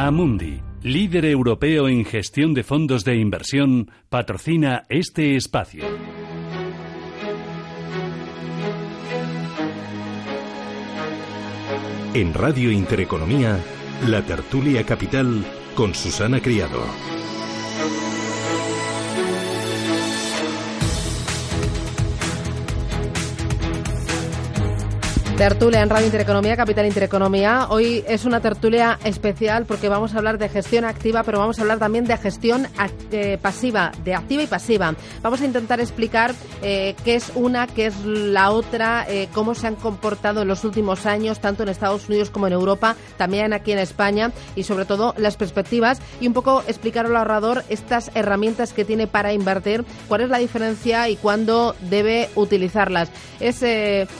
Amundi, líder europeo en gestión de fondos de inversión, patrocina este espacio. En Radio Intereconomía, la tertulia capital con Susana Criado. Tertulia en Radio Intereconomía, Capital Intereconomía. Hoy es una tertulia especial porque vamos a hablar de gestión activa, pero vamos a hablar también de gestión eh, pasiva, de activa y pasiva. Vamos a intentar explicar eh, qué es una, qué es la otra, eh, cómo se han comportado en los últimos años, tanto en Estados Unidos como en Europa, también aquí en España, y sobre todo las perspectivas y un poco explicar al ahorrador estas herramientas que tiene para invertir, cuál es la diferencia y cuándo debe utilizarlas. Es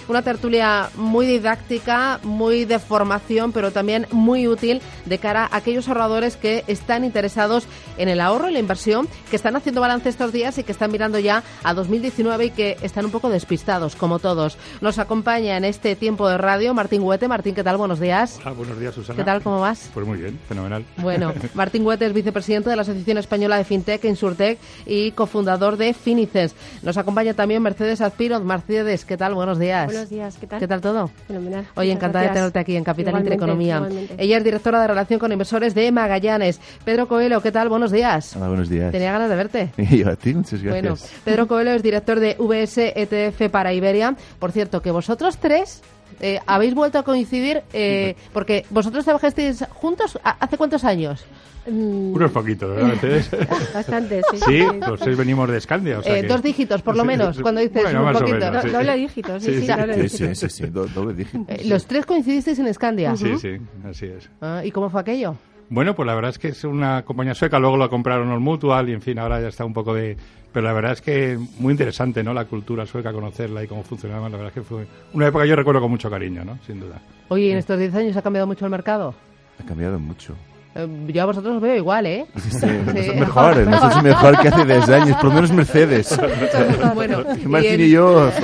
una tertulia muy didáctica, muy de formación, pero también muy útil de cara a aquellos ahorradores que están interesados en el ahorro y la inversión, que están haciendo balance estos días y que están mirando ya a 2019 y que están un poco despistados, como todos. Nos acompaña en este tiempo de radio Martín Huete. Martín, ¿qué tal? Buenos días. Ah, buenos días, Susana. ¿Qué tal? ¿Cómo vas? Pues muy bien, fenomenal. Bueno, Martín Huete es vicepresidente de la Asociación Española de FinTech, Insurtech y cofundador de Finices. Nos acompaña también Mercedes Azpiro. Mercedes, ¿qué tal? Buenos días. Buenos días, ¿qué tal? ¿Qué tal todo? Fenomenal. Oye, encantada de tenerte aquí en Capital Intereconomía. Ella es directora de Relación con Inversores de Magallanes. Pedro Coelho, ¿qué tal? Buenos días. Hola, buenos días. Tenía ganas de verte. Y yo a ti, muchas gracias. Bueno, Pedro Coelho es director de VS ETF para Iberia. Por cierto, que vosotros tres eh, habéis vuelto a coincidir eh, porque vosotros trabajasteis juntos hace cuántos años? Mm. Unos poquitos, ¿verdad? Bastante, sí. Sí, los seis venimos de Escandia. O sea eh, Dos dígitos, por lo menos, cuando dices bueno, un poquito. Menos, sí. Doble dígito, sí, sí. Sí, sí, sí, sí, sí, do, doble dígito. Eh, los tres coincidisteis en Escandia. Sí, sí, así es. Ah, ¿Y cómo fue aquello? Bueno, pues la verdad es que es una compañía sueca, luego la compraron los Mutual y en fin, ahora ya está un poco de... Pero la verdad es que muy interesante, ¿no? La cultura sueca, conocerla y cómo funcionaba, la verdad es que fue una época que yo recuerdo con mucho cariño, ¿no? Sin duda. Oye, ¿en estos 10 años ha cambiado mucho el mercado? Ha cambiado mucho. Eh, yo a vosotros os veo igual, ¿eh? Sí, sí, sí. mejor, no sé si mejor que hace 10 años, por lo menos Mercedes. bueno, Martín y yo...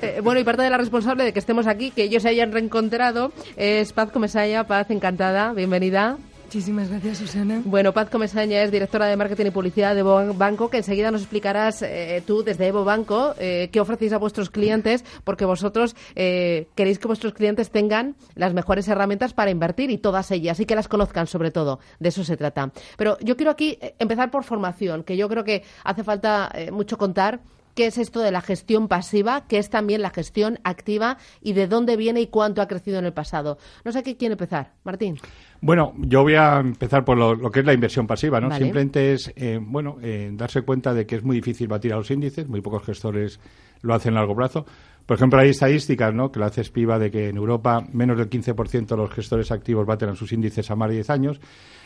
Eh, bueno, y parte de la responsable de que estemos aquí, que ellos se hayan reencontrado, es Paz Comesaya. Paz, encantada, bienvenida. Muchísimas gracias, Susana. Bueno, Paz Comesaña es directora de Marketing y Publicidad de Evo Banco, que enseguida nos explicarás eh, tú desde Evo Banco eh, qué ofrecéis a vuestros clientes, porque vosotros eh, queréis que vuestros clientes tengan las mejores herramientas para invertir y todas ellas, y que las conozcan sobre todo. De eso se trata. Pero yo quiero aquí empezar por formación, que yo creo que hace falta mucho contar qué es esto de la gestión pasiva, qué es también la gestión activa y de dónde viene y cuánto ha crecido en el pasado. No sé qué quiere empezar, Martín. Bueno, yo voy a empezar por lo, lo que es la inversión pasiva, ¿no? Vale. Simplemente es, eh, bueno, eh, darse cuenta de que es muy difícil batir a los índices, muy pocos gestores lo hacen a largo plazo. Por ejemplo, hay estadísticas, ¿no? Que lo hace Spiva de que en Europa menos del 15% de los gestores activos baten a sus índices a más de 10 años.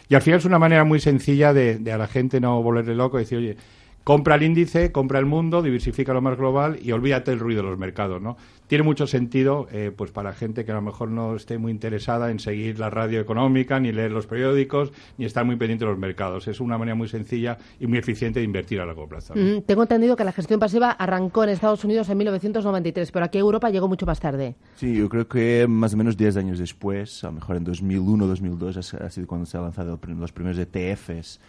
Y al final es una manera muy sencilla de, de a la gente no volverle loco y decir, oye, compra el índice, compra el mundo, diversifica lo más global y olvídate del ruido de los mercados, ¿no? Tiene mucho sentido, eh, pues para gente que a lo mejor no esté muy interesada en seguir la radio económica, ni leer los periódicos, ni estar muy pendiente de los mercados. Es una manera muy sencilla y muy eficiente de invertir a largo plazo. ¿no? Mm, tengo entendido que la gestión pasiva arrancó en Estados Unidos en 1993, pero aquí a Europa llegó mucho más tarde. Sí, yo creo que más o menos 10 años después, a lo mejor en 2001 2002, ha sido cuando se han lanzado los primeros ETFs.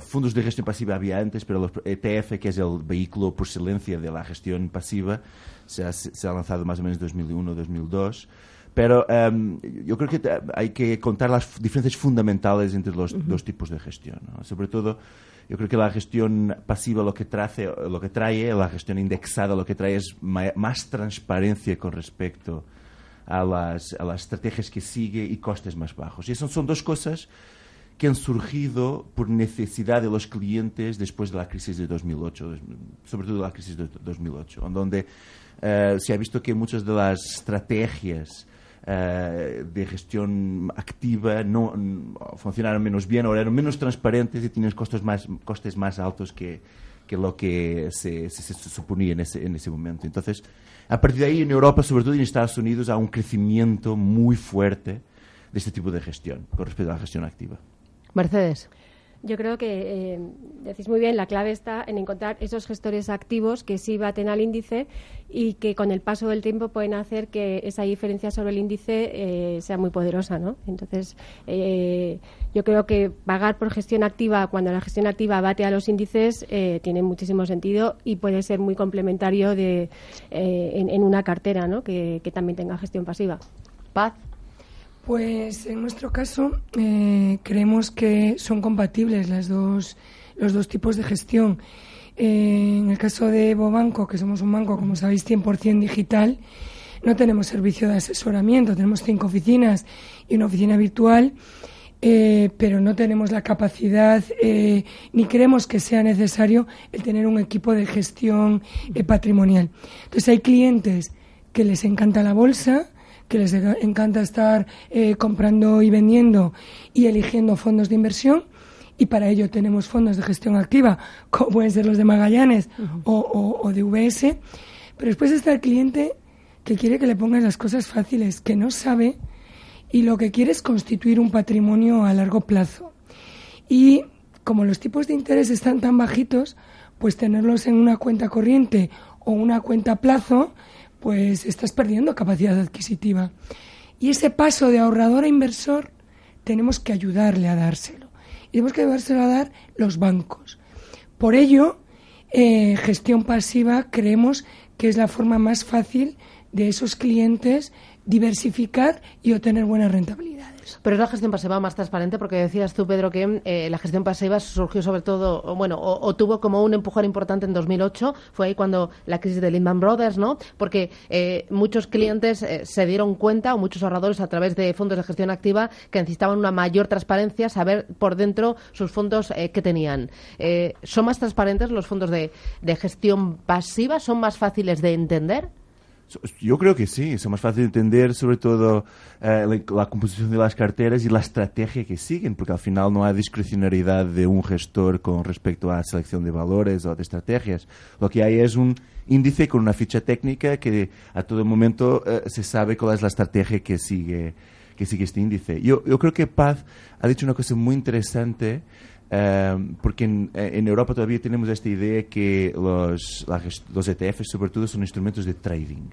Fondos de gestión pasiva había antes, pero los ETF, que es el vehículo por excelencia de la gestión pasiva, se ha, se ha lanzado más o menos en 2001 2002. Pero um, yo creo que hay que contar las diferencias fundamentales entre los uh -huh. dos tipos de gestión. ¿no? Sobre todo, yo creo que la gestión pasiva lo que, trae, lo que trae, la gestión indexada lo que trae es más transparencia con respecto a las, a las estrategias que sigue y costes más bajos. Y esas son dos cosas que han surgido por necesidad de los clientes después de la crisis de 2008, sobre todo la crisis de 2008, en donde eh, se ha visto que muchas de las estrategias eh, de gestión activa no funcionaron menos bien o eran menos transparentes y tienen costes más, costes más altos que, que lo que se, se, se suponía en ese, en ese momento. Entonces, a partir de ahí, en Europa, sobre todo en Estados Unidos, hay un crecimiento muy fuerte de este tipo de gestión con respecto a la gestión activa. Mercedes. Yo creo que eh, decís muy bien, la clave está en encontrar esos gestores activos que sí baten al índice y que con el paso del tiempo pueden hacer que esa diferencia sobre el índice eh, sea muy poderosa, ¿no? Entonces, eh, yo creo que pagar por gestión activa cuando la gestión activa bate a los índices tiene muchísimo sentido y puede ser muy complementario de, en, una cartera, ¿no? Que, que también tenga gestión pasiva. Paz. Pues en nuestro caso eh, creemos que son compatibles las dos, los dos tipos de gestión. Eh, en el caso de Bobanco, que somos un banco, como sabéis, 100% digital, no tenemos servicio de asesoramiento, tenemos cinco oficinas y una oficina virtual, eh, pero no tenemos la capacidad ni creemos que sea necesario el tener un equipo de gestión patrimonial. Entonces hay clientes que les encanta la bolsa, que les encanta estar eh, comprando y vendiendo y eligiendo fondos de inversión. Y para ello tenemos fondos de gestión activa, como pueden ser los de Magallanes o, de VS. Pero después está el cliente que quiere que le pongas las cosas fáciles, que no sabe y lo que quiere es constituir un patrimonio a largo plazo. Y como los tipos de interés están tan bajitos, pues tenerlos en una cuenta corriente o una cuenta a plazo pues estás perdiendo capacidad adquisitiva. Y ese paso de ahorrador a inversor tenemos que ayudarle a dárselo. Y tenemos que ayudárselo a dar los bancos. Por ello, eh, gestión pasiva creemos que es la forma más fácil de esos clientes diversificar y obtener buenas rentabilidades. Pero es la gestión pasiva más transparente porque decías tú, Pedro, que eh, la gestión pasiva surgió sobre todo, bueno, o, tuvo como un empujón importante en 2008, fue ahí cuando la crisis de Lehman Brothers, ¿no? Porque eh, muchos clientes eh, se dieron cuenta, o muchos ahorradores a través de fondos de gestión activa, que necesitaban una mayor transparencia, saber por dentro sus fondos que tenían. ¿Son más transparentes los fondos de gestión pasiva? ¿Son más fáciles de entender? Yo creo que sí, es más fácil de entender sobre todo eh, la, composición de las carteras y la estrategia que siguen, porque al final no hay discrecionalidad de un gestor con respecto a la selección de valores o de estrategias. Lo que hay es un índice con una ficha técnica que a todo momento eh, se sabe cuál es la estrategia que sigue, que sigue este índice. Yo, yo creo que Paz ha dicho una cosa muy interesante Em, porque eh, en, Europa todavía tenemos esta idea que los, los ETFs sobre todo son instrumentos de trading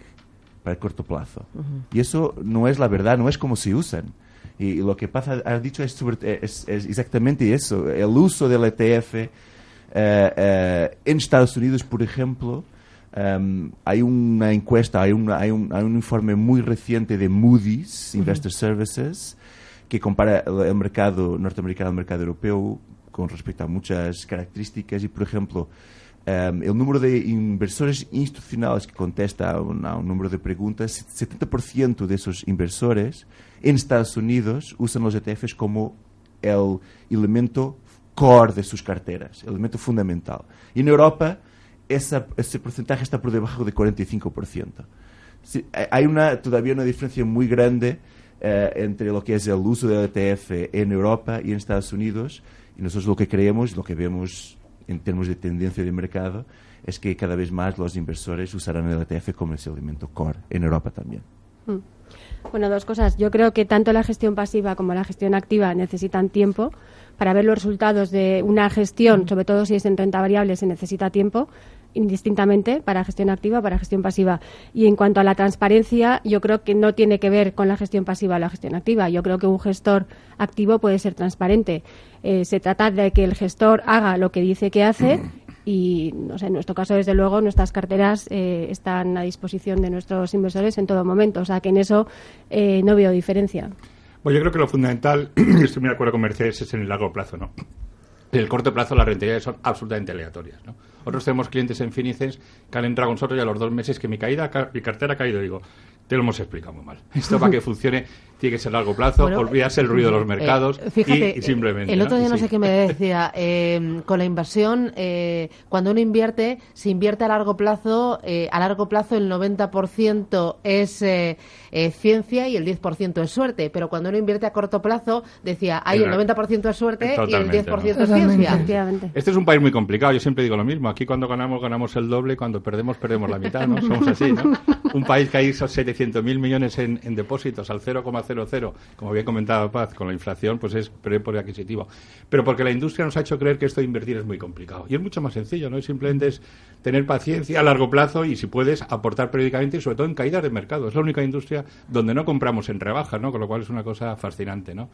para el corto plazo. Y eso no es la verdad, no es como se usan. Y, lo que pasa, has dicho es, es, exactamente eso. El uso del ETF eh, eh, en Estados Unidos, por ejemplo, em, hay una encuesta, hay, hay, un, hay, un, informe muy reciente de Moody's Investor Services que compara el mercado norteamericano al mercado europeo con respecto a muchas características y, por ejemplo, um, el número de inversores institucionales que contesta a un, a un número de preguntas, 70% de esos inversores en Estados Unidos usan los ETFs como el elemento core de sus carteras, el elemento fundamental. Y en Europa esa, ese porcentaje está por debajo de 45%. Sí, hay una, todavía una diferencia muy grande eh, entre lo que es el uso del ETF en Europa y en Estados Unidos y nosotros lo que creemos, lo que vemos en términos de tendencia de mercado, es que cada vez más los inversores usarán el ETF como ese elemento core en Europa también. Mm. Bueno, dos cosas. Yo creo que tanto la gestión pasiva como la gestión activa necesitan tiempo. Para ver los resultados de una gestión, sobre todo si es en renta variable, se necesita tiempo indistintamente para gestión activa, para gestión pasiva. Y en cuanto a la transparencia, yo creo que no tiene que ver con la gestión pasiva o la gestión activa. Yo creo que un gestor activo puede ser transparente. Eh, se trata de que el gestor haga lo que dice que hace y no sé, en nuestro caso, desde luego, nuestras carteras eh, están a disposición de nuestros inversores en todo momento. O sea que en eso eh, no veo diferencia. Pues yo creo que lo fundamental, estoy muy de acuerdo con Mercedes, es en el largo plazo, ¿no? En el corto plazo las rentabilidades son absolutamente aleatorias, ¿no? Nosotros tenemos clientes en Finices que han entrado con nosotros y a los dos meses que mi, caída, mi cartera ha caído, digo, Te lo hemos explicado muy mal. Esto para que funcione tiene que ser a largo plazo, olvidarse el ruido de los eh, mercados y, simplemente. El otro día no, sé qué me decía, eh, con la inversión, eh, cuando uno invierte, si invierte a largo plazo, a largo plazo el 90% es ciencia y el 10% es suerte, pero cuando uno invierte a corto plazo, decía, hay el 90% es suerte y el 10% es ciencia. Este es un país muy complicado, yo siempre digo lo mismo, aquí cuando ganamos, ganamos el doble, cuando perdemos, perdemos la mitad, ¿no? Somos así, ¿no? Un país que hay 700.000 millones en, en depósitos al 0,5 0,00, como había comentado Paz, con la inflación, pues es por adquisitivo. Pero porque la industria nos ha hecho creer que esto de invertir es muy complicado. Y es mucho más sencillo, ¿no? simplemente es tener paciencia a largo plazo y, si puedes, aportar periódicamente y, sobre todo, en caídas de mercado. Es la única industria donde no compramos en rebaja, ¿no? Con lo cual es una cosa fascinante, ¿no?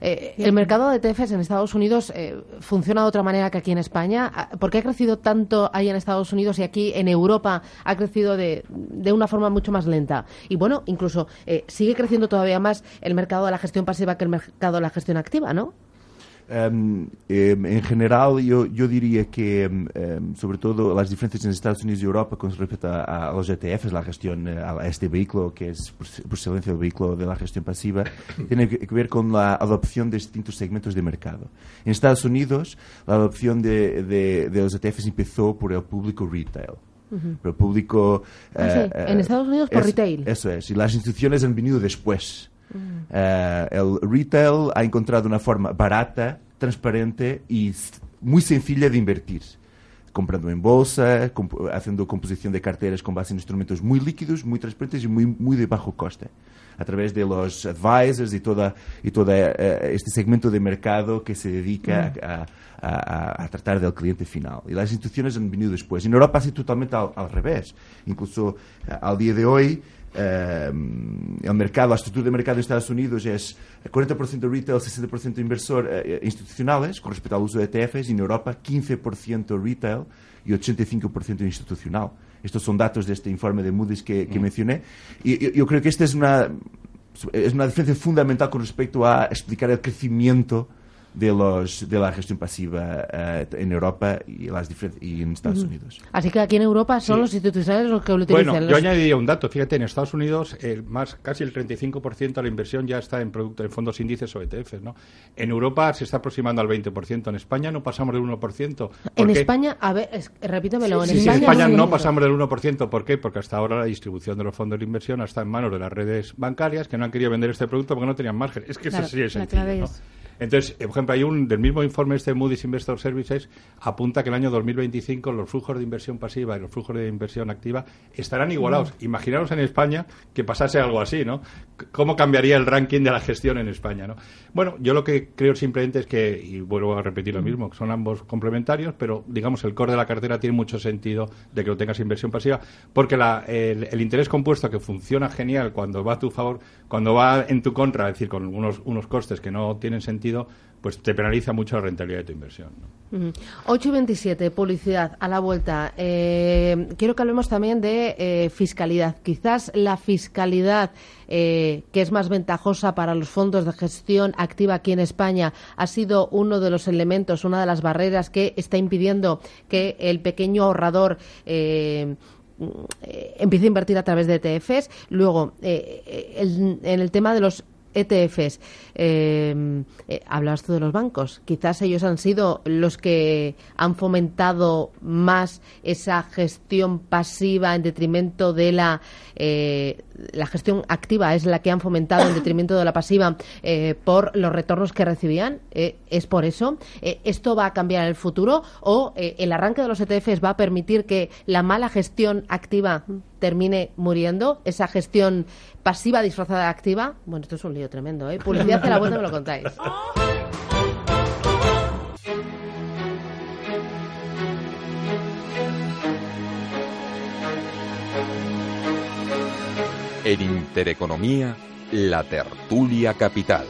Eh, el mercado de ETFs en Estados Unidos eh, funciona de otra manera que aquí en España. Ah, ¿Por qué ha crecido tanto ahí en Estados Unidos y aquí en Europa ha crecido de, de una forma mucho más lenta? Y bueno, incluso eh, sigue creciendo todavía más el mercado de la gestión pasiva que el mercado de la gestión activa, ¿no? Um, en general, yo, yo diría que, um, sobre todo, las diferencias en Estados Unidos y Europa con respecto a, a los ETFs, la gestión eh, a este vehículo, que es por, excelencia el vehículo de la gestión pasiva, tiene que, ver con la adopción de distintos segmentos de mercado. En Estados Unidos, la adopción de, de, de los ETFs empezó por el público retail. Por el público. Ah, sí. Eh, en Estados Unidos por retail. Eso es. Y las instituciones han venido después. Uh, el retail ha encontrado una forma barata, transparente y muy sencilla de invertir. Comprando en bolsa, comp haciendo composición de carteras con base en instrumentos muy líquidos, muy transparentes y muy, muy de bajo coste. A través de los advisors y todo y toda, uh, este segmento de mercado que se dedica mm. a, a, a, tratar del cliente final. Y las instituciones han venido después. En Europa ha sido totalmente al, al revés. Incluso uh, al día de hoy, Uh, el mercado, la estructura de mercado en Estados Unidos es 40% retail, 60% inversor uh, institucionales con respecto al uso de ETFs y en Europa 15% retail y 85% institucional. Estos son datos de este informe de Moody's que, que mm. mencioné. Y yo, yo, creo que esta es una, es una diferencia fundamental con respecto a explicar el crecimiento de, los, de la gestión pasiva uh, en Europa y, las y en Estados uh -huh. Unidos. Así que aquí en Europa son sí. los institucionales los que lo utilizan. Bueno, yo añadiría un dato. Fíjate, en Estados Unidos el más casi el 35% de la inversión ya está en, producto, en fondos índices o ETFs. ¿no? En Europa se está aproximando al 20%. En España no pasamos del 1%. En España, a ver, es, repítemelo. Sí, en, sí, España, en España no pasamos del 1%. ¿Por qué? Porque hasta ahora la distribución de los fondos de inversión está en manos de las redes bancarias que no han querido vender este producto porque no tenían margen. Es que claro, eso sí es sencillo. ¿no? Es... Entonces, por ejemplo, hay un del mismo informe este Moody's Investor Services apunta que el año 2025 los flujos de inversión pasiva y los flujos de inversión activa estarán igualados. Mm. Imaginaros en España que pasase algo así, ¿no? ¿Cómo cambiaría el ranking de la gestión en España, ¿no? Bueno, yo lo que creo simplemente es que, y vuelvo a repetir lo mismo, son ambos complementarios, pero digamos el core de la cartera tiene mucho sentido de que lo tengas inversión pasiva, porque la, el, el, interés compuesto que funciona genial cuando va a tu favor, cuando va en tu contra, es decir, con unos, unos costes que no tienen sentido, pues te penaliza mucho la rentabilidad de tu inversión. ¿no? Uh -huh. 8 y 27, publicidad a la vuelta. Eh, quiero que hablemos también de eh, fiscalidad. Quizás la fiscalidad eh, que es más ventajosa para los fondos de gestión activa aquí en España ha sido uno de los elementos, una de las barreras que está impidiendo que el pequeño ahorrador eh, empiece a invertir a través de ETFs. Luego, el, en el tema de los ETFs. Eh, eh, hablas tú de los bancos. Quizás ellos han sido los que han fomentado más esa gestión pasiva en detrimento de la eh, la gestión activa es la que han fomentado en detrimento de la pasiva eh, por los retornos que recibían. Eh, ¿Es por eso? ¿Esto va a cambiar en el futuro o el arranque de los ETFs va a permitir que la mala gestión activa termine muriendo? Esa gestión pasiva disfrazada de activa. Bueno, esto es un lío tremendo. ¿eh? Publicidad de la vuelta me lo contáis. En Intereconomía, la tertulia capital.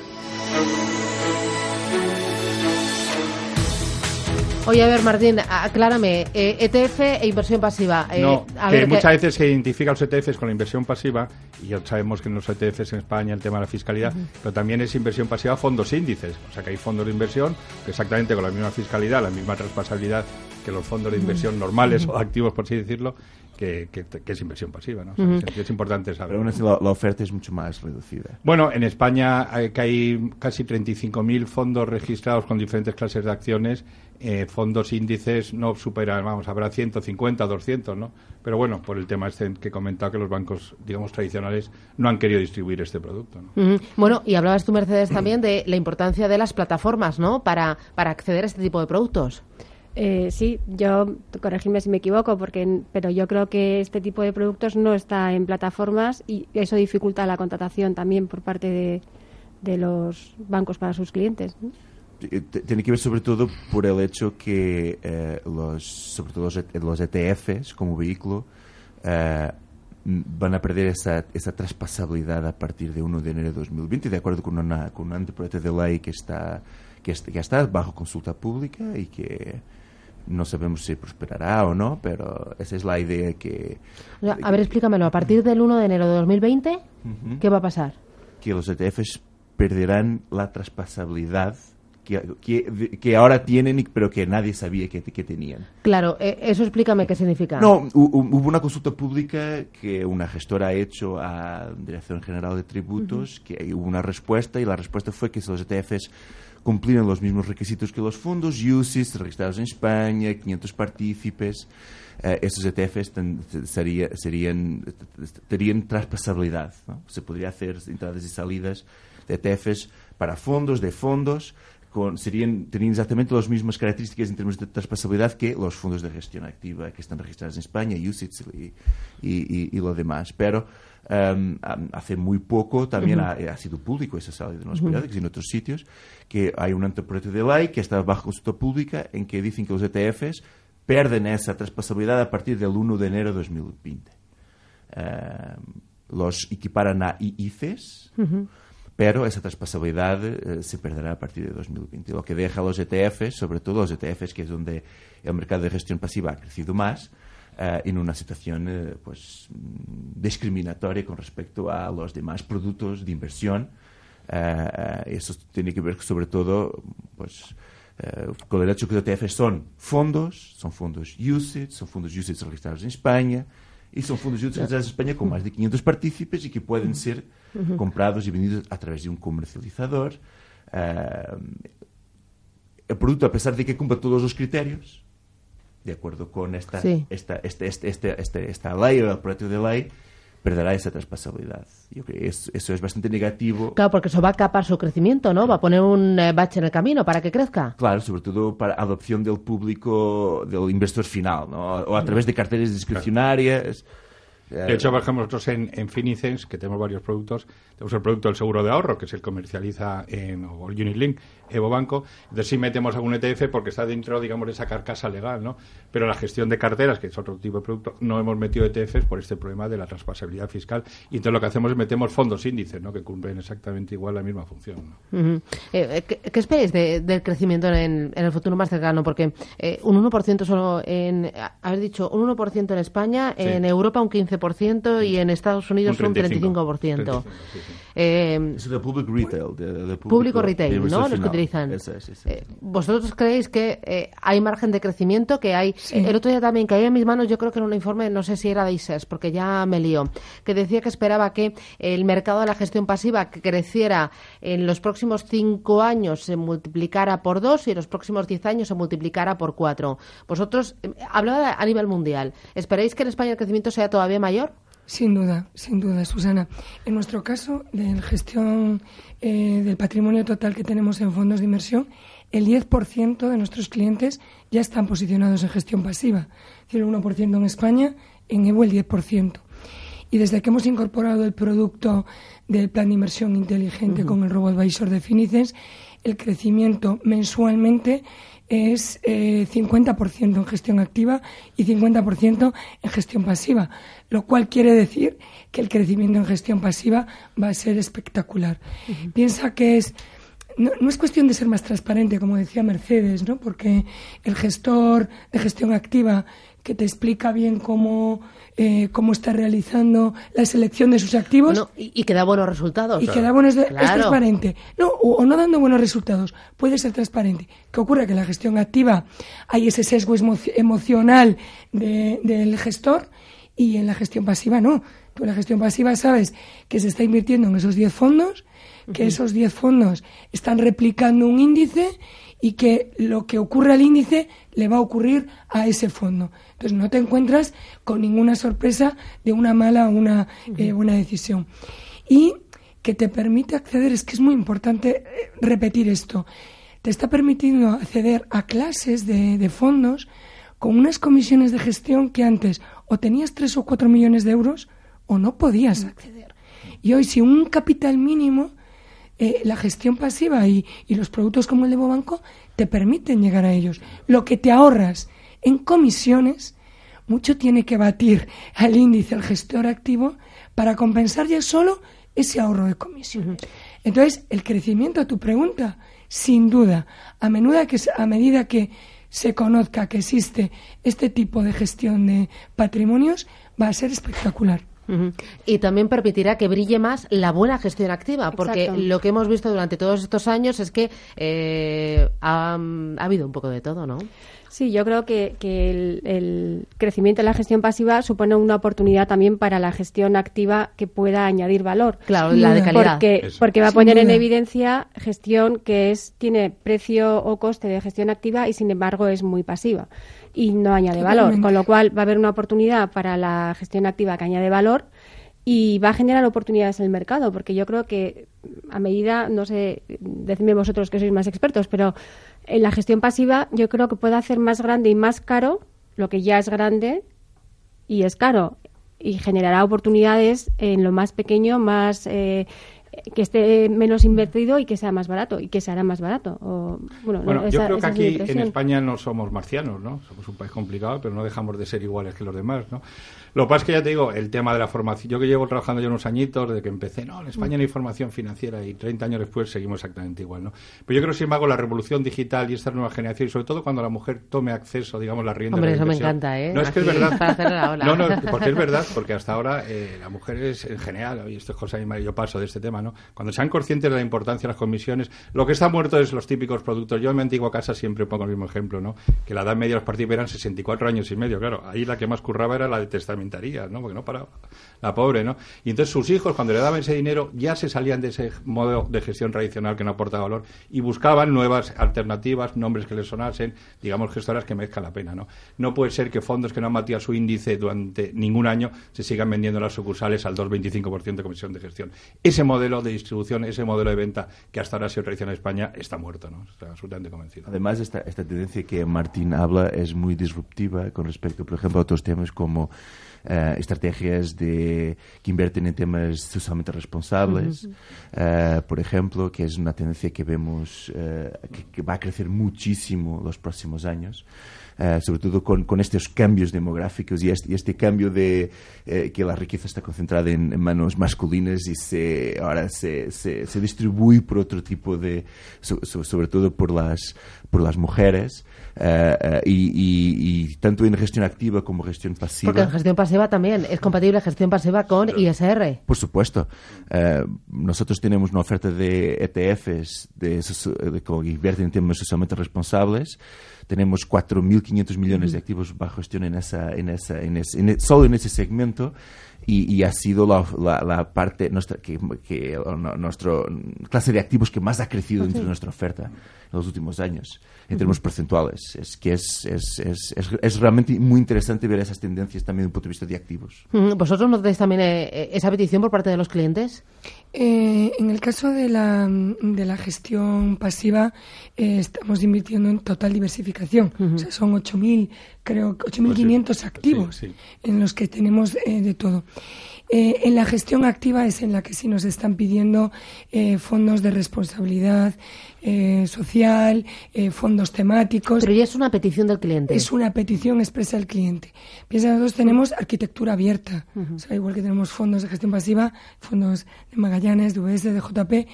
Oye, a ver, Martín, aclárame, eh, ETF e inversión pasiva. Eh, no, a que ver, muchas que... veces se identifica los ETFs con la inversión pasiva, y ya sabemos que en los ETFs en España el tema de la fiscalidad, uh -huh. pero también es inversión pasiva fondos índices. O sea que hay fondos de inversión que exactamente con la misma fiscalidad, la misma traspasabilidad que los fondos de inversión normales uh -huh. o activos, por así decirlo, que, que- que es inversión pasiva. ¿no? O sea, es, es importante saber. Pero aún así la, la oferta es mucho más reducida. Bueno, en España hay, que hay casi 35.000 fondos registrados con diferentes clases de acciones. Eh, fondos índices no superan, vamos, habrá 150, 200, ¿no? Pero bueno, por el tema este que he comentado, que los bancos, digamos, tradicionales no han querido distribuir este producto. Bueno, y hablabas tú, Mercedes, también de la importancia de las plataformas, ¿no? Para, para acceder a este tipo de productos. Eh, sí, yo, corregidme si me equivoco, porque, pero yo creo que este tipo de productos no está en plataformas y eso dificulta la contratación también por parte de, de los bancos para sus clientes. ¿no? Eh, Tiene que ver sobre todo por el hecho que eh, los, sobre todo los, E- ETFs como vehículo eh, van a perder esa, esa traspasabilidad a partir de 1 de enero de 2020, de acuerdo con, una, con un anteproyecto de ley que está, que, est- que está bajo consulta pública y que no sabemos si prosperará o no, pero esa es la idea que, O sea, a ver, explícamelo. A partir del 1 de enero de 2020, ¿qué va a pasar? que los ETFs perderán la traspasabilidad que, que, que ahora tienen, pero que nadie sabía que, que tenían. Claro, eh, eso explícame qué significa. No, hu- hu- hubo una consulta pública que una gestora ha hecho a Dirección General de Tributos, que ahí hubo una respuesta y la respuesta fue que si los ETFs cumplieran los mismos requisitos que los fondos, UCITS, registrados en España, 500 partícipes, eh, esos ETFs ten- sería- serían, tendrían traspasabilidad. ¿no? Se podría hacer entradas y salidas de ETFs para fondos, de fondos, con, tendrían exactamente las mismas características en términos de traspasabilidad que los fondos de gestión activa que están registrados en España, UCITS y, y, y- lo demás. Pero am- hace muy poco también ha, ha sido público, eso ha salido en los periódicos y en otros sitios, que hay un anteproyecto de ley que está bajo consulta pública en que dicen que los ETFs pierden esa traspasabilidad a partir del 1 de enero de 2020. Em, los equiparan a IICES, pero esa traspasabilidad eh, se perderá a partir de 2020. Lo que deja a los ETFs, sobre todo los ETFs, que es donde el mercado de gestión pasiva ha crecido más, eh, en una situación eh, pues, mm, discriminatoria con respecto a los demás productos de inversión. Eh, eh, eso tiene que ver sobre todo pues, eh, con el hecho que los ETFs son fondos, son fondos UCITS, son fondos UCITS registrados en España, y son fondos de utilizados en España con más de 500 partícipes y que pueden ser comprados y vendidos a través de un comercializador. Uh, el producto, a pesar de que cumpla todos los criterios, de acuerdo con esta, sí. esta, esta, esta, esta, esta, esta ley o el proyecto de ley, perderá esa traspasabilidad. Yo creo que es- eso es bastante negativo. Claro, porque eso va a capar su crecimiento, ¿no? Va a poner un eh, bache en el camino para que crezca. Claro, sobre todo para adopción del público, del inversor final, ¿no? o a través de carteras discrecionarias. De hecho, por ejemplo, nosotros en, en Finicens, que tenemos varios productos, tenemos el producto del seguro de ahorro, que se comercializa en o el Unilink, Evo Banco. Entonces sí metemos algún ETF porque está dentro, digamos, de esa carcasa legal, ¿no? Pero la gestión de carteras, que es otro tipo de producto, no hemos metido ETFs por este problema de la traspasabilidad fiscal. Y entonces lo que hacemos es metemos fondos índices, ¿no? Que cumplen exactamente igual la misma función. ¿no? Ujú. Eh, ¿qué, qué esperáis de- del crecimiento en, en el futuro más cercano? Porque eh, un 1% solo en... Habéis dicho, un 1% en España, Sí. en Europa un 15% y en Estados Unidos un 35, 35%. 35, sí, sí. Eh, Eso de public retail. De, de público, público retail, de ¿no? Los que utilizan. Eso es, eso es. Eh, ¿Vosotros creéis que eh, hay margen de crecimiento? Que hay. Sí. El otro día también caía en mis manos, yo creo que era un informe, no sé si era de ISES, porque ya me lío, que decía que esperaba que el mercado de la gestión pasiva que creciera en los próximos cinco años se multiplicara por dos y en los próximos diez años se multiplicara por cuatro. Vosotros, eh, hablaba a nivel mundial, ¿esperáis que en España el crecimiento sea todavía mayor? Sin duda, sin duda, Susana. En nuestro caso, de gestión eh, del patrimonio total que tenemos en fondos de inversión, el 10% de nuestros clientes ya están posicionados en gestión pasiva. El 1% en España, en Evo el 10%. Y desde que hemos incorporado el producto del plan de inversión inteligente con el Robo Advisor de Finicens, el crecimiento mensualmente es eh, 50% en gestión activa y 50% en gestión pasiva, lo cual quiere decir que el crecimiento en gestión pasiva va a ser espectacular. Piensa que es no, no es cuestión de ser más transparente, como decía Mercedes, ¿no? porque el gestor de gestión activa que te explica bien cómo, eh, cómo está realizando la selección de sus activos Bueno, y, y que da buenos resultados. y que da buenos es Claro. transparente. No, o, o no dando buenos resultados, puede ser transparente. ¿Qué ocurre? Que en la gestión activa hay ese sesgo emo- emocional de- del gestor y en la gestión pasiva no. Tú en la gestión pasiva sabes que se está invirtiendo en esos 10 fondos, que esos 10 fondos están replicando un índice y que lo que ocurre al índice le va a ocurrir a ese fondo. Entonces no te encuentras con ninguna sorpresa de una mala o una eh, buena decisión. Y que te permite acceder, es que es muy importante eh, repetir esto, te está permitiendo acceder a clases de, de fondos con unas comisiones de gestión que antes o tenías tres o cuatro millones de euros o no podías acceder. Y hoy, si un capital mínimo, eh, la gestión pasiva y, y, los productos como el de Bobanco te permiten llegar a ellos. Lo que te ahorras en comisiones, mucho tiene que batir al índice, al gestor activo, para compensar ya solo ese ahorro de comisiones. Entonces, el crecimiento, a tu pregunta, sin duda, a, menuda que, a medida que se conozca que existe este tipo de gestión de patrimonios, va a ser espectacular. Y también permitirá que brille más la buena gestión activa, porque lo que hemos visto durante todos estos años es que eh, ha, ha, habido un poco de todo, ¿no? Sí, yo creo que, que el, el, crecimiento de la gestión pasiva supone una oportunidad también para la gestión activa que pueda añadir valor. Claro, la de calidad. Porque, porque va a poner en evidencia gestión que es tiene precio o coste de gestión activa y sin embargo es muy pasiva y no añade valor. Con lo cual va a haber una oportunidad para la gestión activa que añade valor y va a generar oportunidades en el mercado, porque yo creo que a medida, no sé, decidme vosotros que sois más expertos, pero en la gestión pasiva yo creo que puede hacer más grande y más caro lo que ya es grande y es caro y generará oportunidades en lo más pequeño, más eh, que esté menos invertido y que sea más barato y que se hará más barato. O, bueno, bueno esa, yo creo que aquí en España no somos marcianos, ¿no? Somos un país complicado, pero no dejamos de ser iguales que los demás, ¿no? Lo que pasa es que ya te digo, el tema de la formación, yo que llevo trabajando ya unos añitos desde que empecé, no, en España no hay formación financiera y 30 años después seguimos exactamente igual, ¿no? Pero yo creo, sin embargo, la revolución digital y esta nueva generación, y sobre todo cuando la mujer tome acceso, digamos, la rienda Hombre, de la eso me encanta, ¿eh? No, es que es verdad. No, no, porque es verdad, porque hasta ahora eh, la mujer es en general, y esto es cosa yo paso de este tema, ¿no? Cuando sean conscientes de la importancia de las comisiones, lo que está muerto es los típicos productos. Yo en mi antigua casa siempre pongo el mismo ejemplo, ¿no? Que la edad media de los partidos eran 64 años y medio, claro. Ahí la que más curraba era la de ¿no? Porque no paraba. La pobre, ¿no? Y entonces sus hijos, cuando le daban ese dinero, ya se salían de ese modo de gestión tradicional que no aportaba valor y buscaban nuevas alternativas, nombres que les sonasen, digamos, gestoras que merezcan la pena, ¿no? No puede ser que fondos que no han batido su índice durante ningún año se sigan vendiendo en las sucursales al 2,25% de comisión de gestión. Ese modelo de distribución, ese modelo de venta que hasta ahora ha sido tradicional en España está muerto, ¿no? Está absolutamente convencido. Además, esta, esta tendencia que Martín habla es muy disruptiva con respecto, por ejemplo, a otros temas como Uh, estrategias de, que invierten en temas socialmente responsables, uh -huh. uh, por ejemplo, que es una tendencia que vemos que, que, va a crecer muchísimo los próximos años. Uh, sobre todo con, con, estos cambios demográficos y este, y este cambio de que la riqueza está concentrada en, en, manos masculinas y se, ahora se, se, se distribuye por otro tipo de, so, so, sobre todo por las, por las mujeres. Uh, y, y, y, tanto en gestión activa como gestión pasiva. Porque en gestión pasiva también es compatible gestión pasiva con ISR. Por supuesto. Uh, nosotros tenemos una oferta de ETFs de, de, que invierten en temas socialmente responsables. Tenemos 4.500 millones de activos bajo gestión en esa, en esa, en ese, en, solo en ese segmento. Y, y, ha sido la, la, la parte nuestra que, que nuestra clase de activos que más ha crecido dentro de nuestra oferta en los últimos años en términos porcentuales. Es que es, es, es, es, realmente muy interesante ver esas tendencias también desde un punto de vista de activos. ¿Vosotros notáis también eh, esa petición por parte de los clientes? Eh, en el caso de la, de la gestión pasiva eh, estamos invirtiendo en total diversificación uh -huh. o sea, son 8.000 creo 8.500 pues sí, activos sí, sí. en los que tenemos eh, de todo eh, en la gestión activa es en la que sí nos están pidiendo eh, fondos de responsabilidad eh, social, eh, fondos temáticos. Pero ya es una petición del cliente. Es una petición expresa del cliente. Piensa, nosotros tenemos arquitectura abierta. Uh -huh. o sea, igual que tenemos fondos de gestión pasiva, fondos de Magallanes, de UBS, de JP,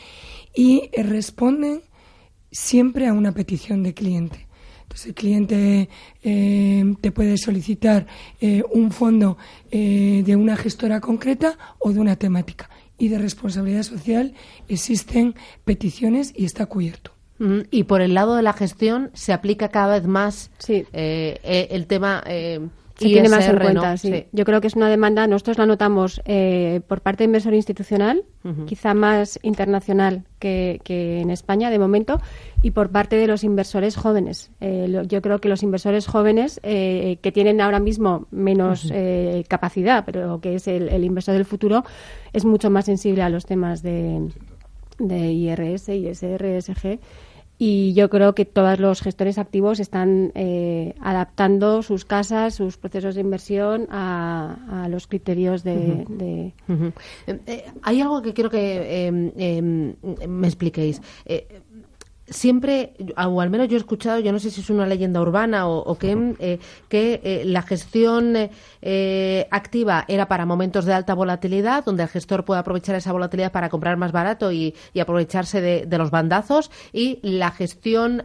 y eh, responden siempre a una petición de cliente. Entonces el cliente eh, te puede solicitar eh, un fondo eh, de una gestora concreta o de una temática. Y de responsabilidad social existen peticiones y está cubierto. Mm, y por el lado de la gestión se aplica cada vez más sí. el tema se tiene más en cuenta. ¿no? sí. Sí. Yo creo que es una demanda, nosotros la notamos eh, por parte de inversor institucional, quizá más internacional que, que en España de momento, y por parte de los inversores jóvenes. Eh, lo- yo creo que los inversores jóvenes eh, que tienen ahora mismo menos eh, capacidad, pero que es el, el inversor del futuro, es mucho más sensible a los temas de, de IRS, ISR, ESG. Y yo creo que todos los gestores activos están eh, adaptando sus casas, sus procesos de inversión a, a los criterios de, de-. Eh, eh, hay algo que quiero que eh, eh, me expliquéis. Siempre, o al menos yo he escuchado, yo no sé si es una leyenda urbana o, o qué, eh, que eh, la gestión eh, eh, activa era para momentos de alta volatilidad, donde el gestor puede aprovechar esa volatilidad para comprar más barato y, y aprovecharse de, de los bandazos, y la gestión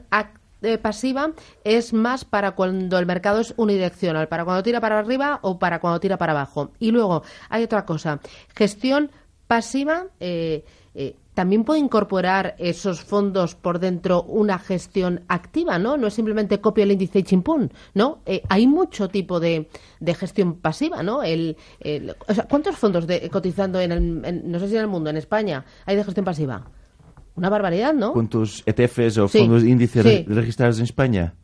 pasiva es más para cuando el mercado es unidireccional, para cuando tira para arriba o para cuando tira para abajo. Y luego hay otra cosa, gestión pasiva eh, eh, también puede incorporar esos fondos por dentro una gestión activa, ¿no? No es simplemente copio el índice y chimpún, ¿no? Eh, hay mucho tipo de, de gestión pasiva, ¿no? El, el- o sea, ¿Cuántos fondos de, cotizando en el, en- no sé si en el mundo, en España, hay de gestión pasiva? Una barbaridad, ¿no? ¿Cuántos ETFs o Sí, fondos sí. re- registrados en España?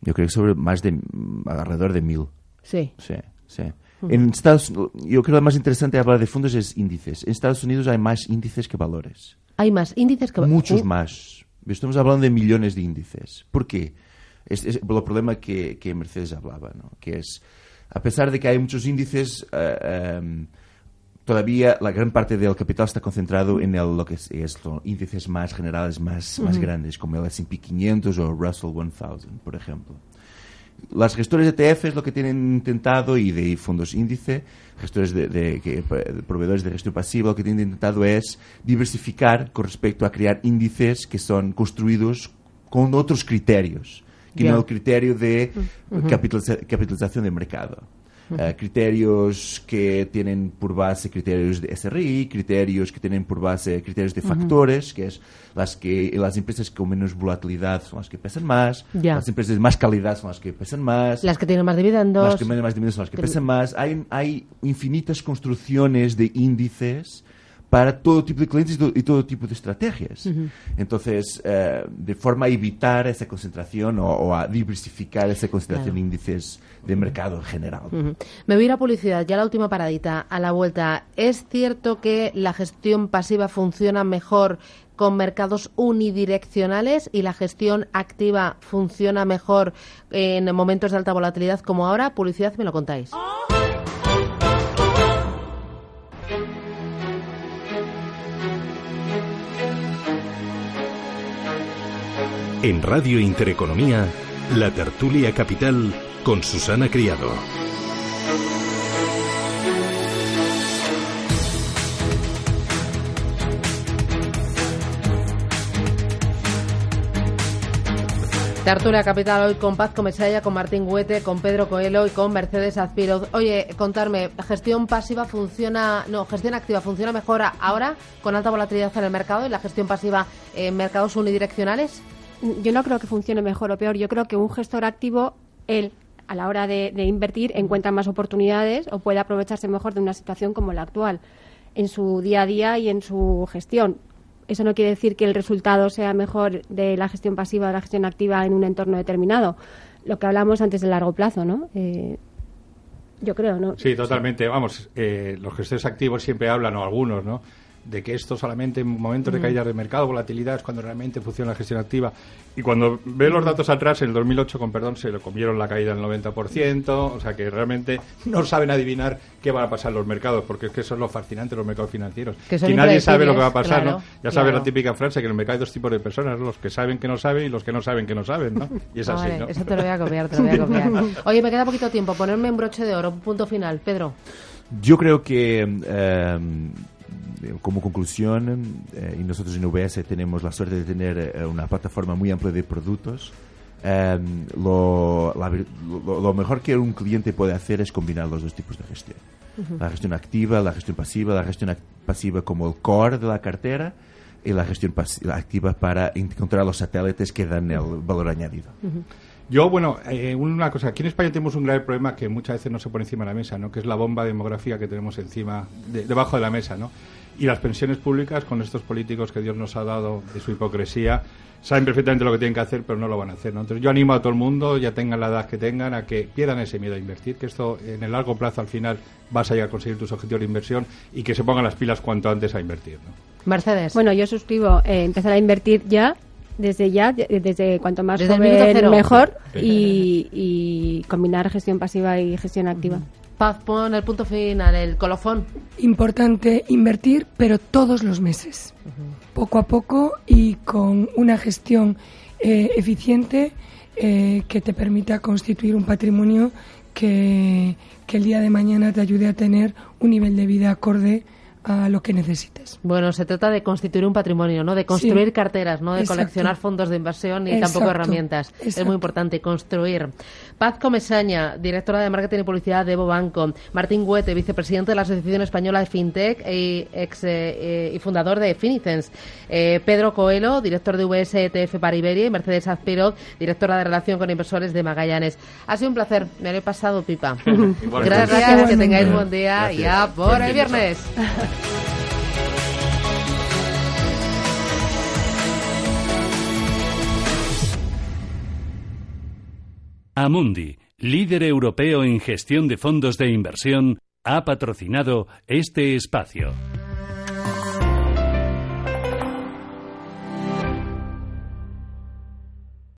Yo creo que sobre más de alrededor de mil. Sí. Sí, sí. En Estados yo creo que lo más interesante hablar de fondos es índices. En Estados Unidos hay más índices que valores. Hay más índices que... Muchos Uh, más. Estamos hablando de millones de índices. ¿Por qué? Es, es el problema que, que Mercedes hablaba, ¿no? Que es, a pesar de que hay muchos índices, eh, em, todavía la gran parte del capital está concentrado en el- lo que es, es los índices más generales, más, más grandes, como el S&P 500 o Russell 1000, por ejemplo. Las gestores de ETFs lo que tienen intentado, y de fondos índice, gestores de, de- que- de proveedores de gestión pasiva, lo que tienen intentado es diversificar con respecto a crear índices que son construidos con otros criterios, que no el criterio de capitaliza- capitalización de mercado. Eh, criterios que tienen por base criterios de SRI, criterios que tienen por base criterios de factores, que es las que las empresas con menos volatilidad son las que pesan más, las empresas de más calidad son las que pesan más, Las que tienen más dividendos. las que tienen más dividendos son las que que- pesan más. Hay, hay infinitas construcciones de índices para todo tipo de clientes y todo, y todo tipo de estrategias. Entonces, eh, de forma a evitar esa concentración o, o a diversificar esa concentración de índices de mercado en general. Me voy a ir a publicidad, ya la última paradita, a la vuelta. ¿Es cierto que la gestión pasiva funciona mejor con mercados unidireccionales y la gestión activa funciona mejor en momentos de alta volatilidad como ahora? Publicidad, me lo contáis. En Radio Intereconomía, la tertulia capital con Susana Criado. Tertulia Capital hoy con Paz Comesaya, con Martín Huete, con Pedro Coelho y con Mercedes Azpiroz. Oye, contarme, ¿gestión pasiva funciona, no, gestión activa funciona mejor ahora con alta volatilidad en el mercado y la gestión pasiva en mercados unidireccionales? Yo no creo que funcione mejor o peor. Yo creo que un gestor activo, él, a la hora de, de invertir, encuentra más oportunidades o puede aprovecharse mejor de una situación como la actual en su día a día y en su gestión. Eso no quiere decir que el resultado sea mejor de la gestión pasiva o de la gestión activa en un entorno determinado. Lo que hablamos antes del largo plazo, ¿no? Eh, yo creo, ¿no? Sí, totalmente. Vamos, eh, los gestores activos siempre hablan, o algunos, ¿no? De que esto solamente en momentos de caída de mercado, volatilidad, es cuando realmente funciona la gestión activa. Y cuando ve los datos atrás, en el 2008, con perdón, se lo comieron la caída del 90%. O sea que realmente no saben adivinar qué van a pasar en los mercados, porque es que eso es lo fascinante de los mercados financieros. Que Que nadie sabe lo que va a pasar, ¿no? claro, Ya sabes claro. la típica frase que en el mercado hay dos tipos de personas, los que saben que no saben y los que no saben que no saben, ¿no? Y es Ah, así, vale, ¿no? Eso te lo voy a copiar, te lo voy a copiar. Oye, me queda poquito tiempo. Ponerme un broche de oro, un punto final. Pedro. Yo creo que eh, como conclusión, eh, y nosotros en UBS tenemos la suerte de tener eh, una plataforma muy amplia de productos, eh, lo, la lo- lo mejor que un cliente puede hacer es combinar los dos tipos de gestión. La gestión activa, la gestión pasiva, la gestión pasiva como el core de la cartera y la gestión la activa para encontrar los satélites que dan el valor añadido. Yo, bueno, eh, una cosa, aquí en España tenemos un grave problema que muchas veces no se pone encima de la mesa, ¿no? Que es la bomba demográfica que tenemos encima, debajo de la mesa, ¿no? Y las pensiones públicas, con estos políticos que Dios nos ha dado de su hipocresía, saben perfectamente lo que tienen que hacer, pero no lo van a hacer, ¿no? Entonces yo animo a todo el mundo, ya tengan la edad que tengan, a que pierdan ese miedo a invertir, que esto en el largo plazo al final vas a llegar a conseguir tus objetivos de inversión y que se pongan las pilas cuanto antes a invertir, ¿no? Mercedes. Bueno, yo suscribo eh, empezar a invertir ya desde ya, desde cuanto más Desde joven, mejor, y, y combinar gestión pasiva y gestión activa. Paz, pon el punto final, el colofón. Importante invertir, pero todos los meses. Poco a poco y con una gestión eh, eficiente eh, que te permita constituir un patrimonio que, que el día de mañana te ayude a tener un nivel de vida acorde a lo que necesites. Bueno, se trata de constituir un patrimonio, ¿no? De construir Sí. carteras, no de Exacto. coleccionar fondos de inversión ni Exacto. tampoco herramientas. Es muy importante construir. Paz Comesaña, directora de Marketing y Publicidad de Evo Banco. Martín Huete, vicepresidente de la Asociación Española de FinTech y, ex, eh, eh, y fundador de Finicens. Eh, Pedro Coelho, director de VS ETF para Iberia. Y Mercedes Azpirot, directora de Relación con Inversores de Magallanes. Ha sido un placer. Me lo he pasado pipa. Gracias, que Igualmente. tengáis buen día. Gracias. Ya por el viernes. Amundi, líder europeo en gestión de fondos de inversión, ha patrocinado este espacio.